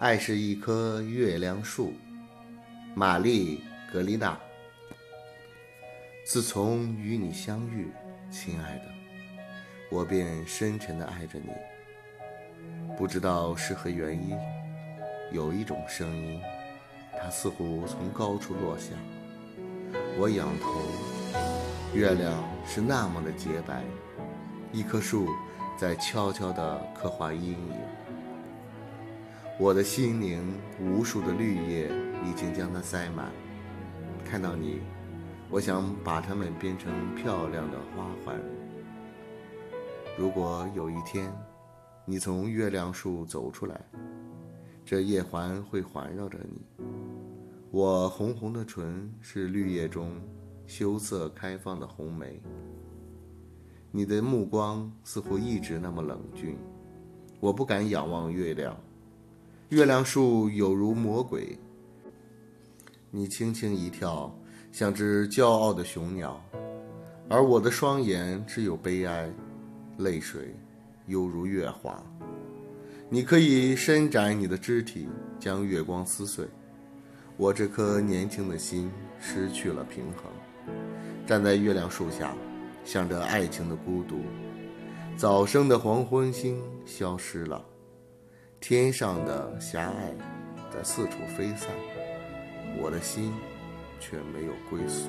爱是一棵月亮树，玛丽·格丽娜。自从与你相遇，亲爱的，我便深沉地爱着你。不知道是何原因，有一种声音，它似乎从高处落下。我仰头，月亮是那么的洁白，一棵树在悄悄地刻画阴影。我的心灵，无数的绿叶已经将它塞满。看到你，我想把它们编成漂亮的花环。如果有一天，你从月亮树走出来，这叶环会环绕着你。我红红的唇是绿叶中羞涩开放的红梅。你的目光似乎一直那么冷峻，我不敢仰望月亮。月亮树有如魔鬼，你轻轻一跳，像只骄傲的雄鸟，而我的双眼只有悲哀，泪水犹如月华。你可以伸展你的肢体，将月光撕碎，我这颗年轻的心失去了平衡，站在月亮树下，想着爱情的孤独。早生的黄昏星消失了。天上的狭隘在四处飞散，我的心却没有归宿。